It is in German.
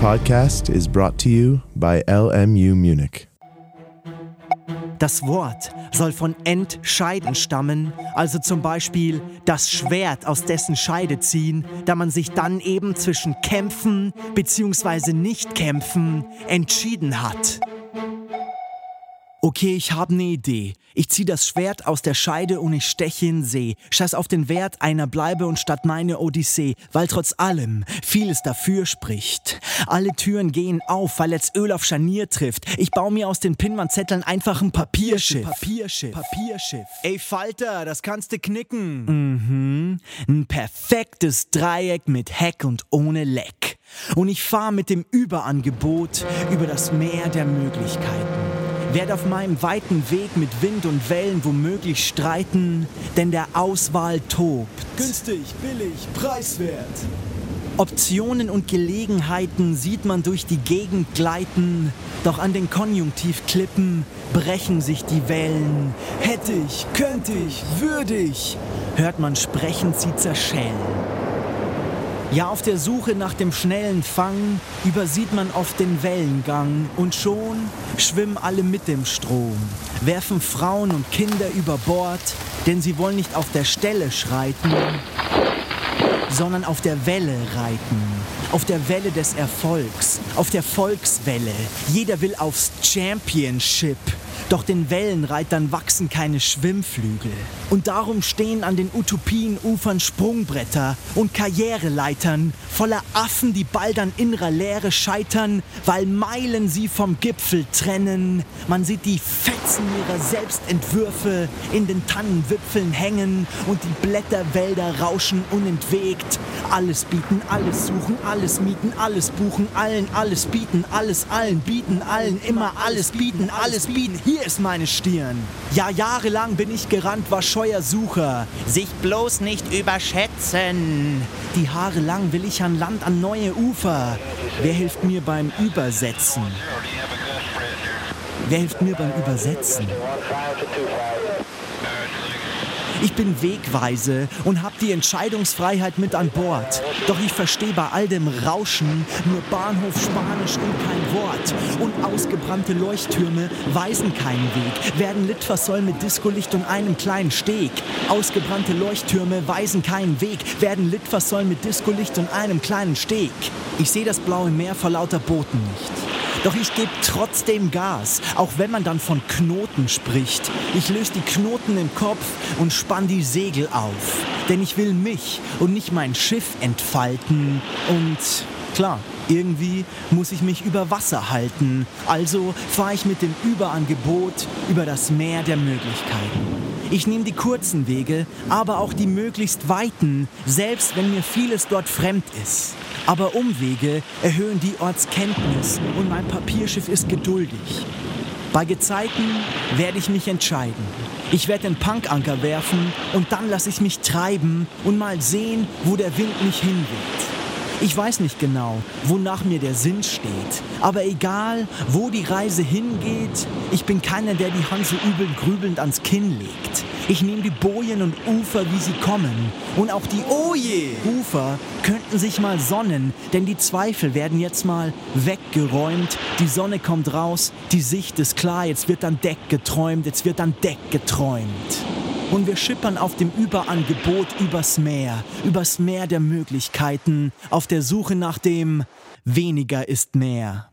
podcast is brought to you by LMU Munich. Das Wort soll von entscheiden stammen, also zum Beispiel das Schwert aus dessen Scheide ziehen, da man sich dann eben zwischen kämpfen bzw. nicht kämpfen entschieden hat. Okay, ich habe eine Idee. Ich zieh das Schwert aus der Scheide und ich steche in See. Scheiß auf den Wert einer bleibe und statt meine Odyssee, weil trotz allem vieles dafür spricht. Alle Türen gehen auf, weil jetzt Öl auf Scharnier trifft. Ich baue mir aus den Pinwandzetteln einfach ein Papierschiff. Papierschiff. Papierschiff. Ey Falter, das kannst du knicken. Mhm. Ein perfektes Dreieck mit Heck und ohne Leck. Und ich fahre mit dem Überangebot über das Meer der Möglichkeiten. Werd auf meinem weiten Weg mit Wind und Wellen womöglich streiten, denn der Auswahl tobt. Günstig, billig, preiswert. Optionen und Gelegenheiten sieht man durch die Gegend gleiten, doch an den Konjunktivklippen brechen sich die Wellen. Hätte ich, könnte ich, würde ich, hört man sprechend sie zerschellen. Ja, auf der Suche nach dem schnellen Fang übersieht man oft den Wellengang und schon schwimmen alle mit dem Strom, werfen Frauen und Kinder über Bord, denn sie wollen nicht auf der Stelle schreiten, sondern auf der Welle reiten, auf der Welle des Erfolgs, auf der Volkswelle. Jeder will aufs Championship. Doch den Wellenreitern wachsen keine Schwimmflügel. Und darum stehen an den Utopienufern Sprungbretter und Karriereleitern voller Affen, die bald an innerer Leere scheitern, weil Meilen sie vom Gipfel trennen. Man sieht die Fetzen ihrer Selbstentwürfe in den Tannenwipfeln hängen und die Blätterwälder rauschen unentwegt. Alles bieten, alles suchen, alles mieten, alles buchen, allen alles bieten, alles allen bieten, allen immer alles bieten, alles bieten. Hier ist meine Stirn. Ja, jahrelang bin ich gerannt, war scheuer Sucher. Sich bloß nicht überschätzen. Die Haare lang will ich an Land, an neue Ufer. Wer hilft mir beim Übersetzen? Wer hilft mir beim Übersetzen? Ich bin Wegweise und habe die Entscheidungsfreiheit mit an Bord. Doch ich verstehe bei all dem Rauschen nur Bahnhof Spanisch und kein Wort. Und ausgebrannte Leuchttürme weisen keinen Weg, werden Litfaßsäul mit Discolicht und einem kleinen Steg. Ausgebrannte Leuchttürme weisen keinen Weg, werden Litfaßsäul mit Discolicht und einem kleinen Steg. Ich sehe das blaue Meer vor lauter Booten nicht. Doch ich gebe trotzdem Gas, auch wenn man dann von Knoten spricht. Ich löse die Knoten im Kopf und spann die Segel auf. Denn ich will mich und nicht mein Schiff entfalten. Und klar, irgendwie muss ich mich über Wasser halten. Also fahre ich mit dem Überangebot über das Meer der Möglichkeiten. Ich nehme die kurzen Wege, aber auch die möglichst weiten, selbst wenn mir vieles dort fremd ist. Aber Umwege erhöhen die Ortskenntnis und mein Papierschiff ist geduldig. Bei Gezeiten werde ich mich entscheiden. Ich werde den Punkanker werfen und dann lasse ich mich treiben und mal sehen, wo der Wind mich hinweht. Ich weiß nicht genau, wonach mir der Sinn steht, aber egal, wo die Reise hingeht, ich bin keiner, der die Hand so übel grübelnd ans Kinn legt. Ich nehme die Bojen und Ufer, wie sie kommen. Und auch die Oje Ufer könnten sich mal sonnen, denn die Zweifel werden jetzt mal weggeräumt. Die Sonne kommt raus, die Sicht ist klar, jetzt wird an Deck geträumt, jetzt wird an Deck geträumt. Und wir schippern auf dem Überangebot übers Meer, übers Meer der Möglichkeiten, auf der Suche nach dem weniger ist mehr.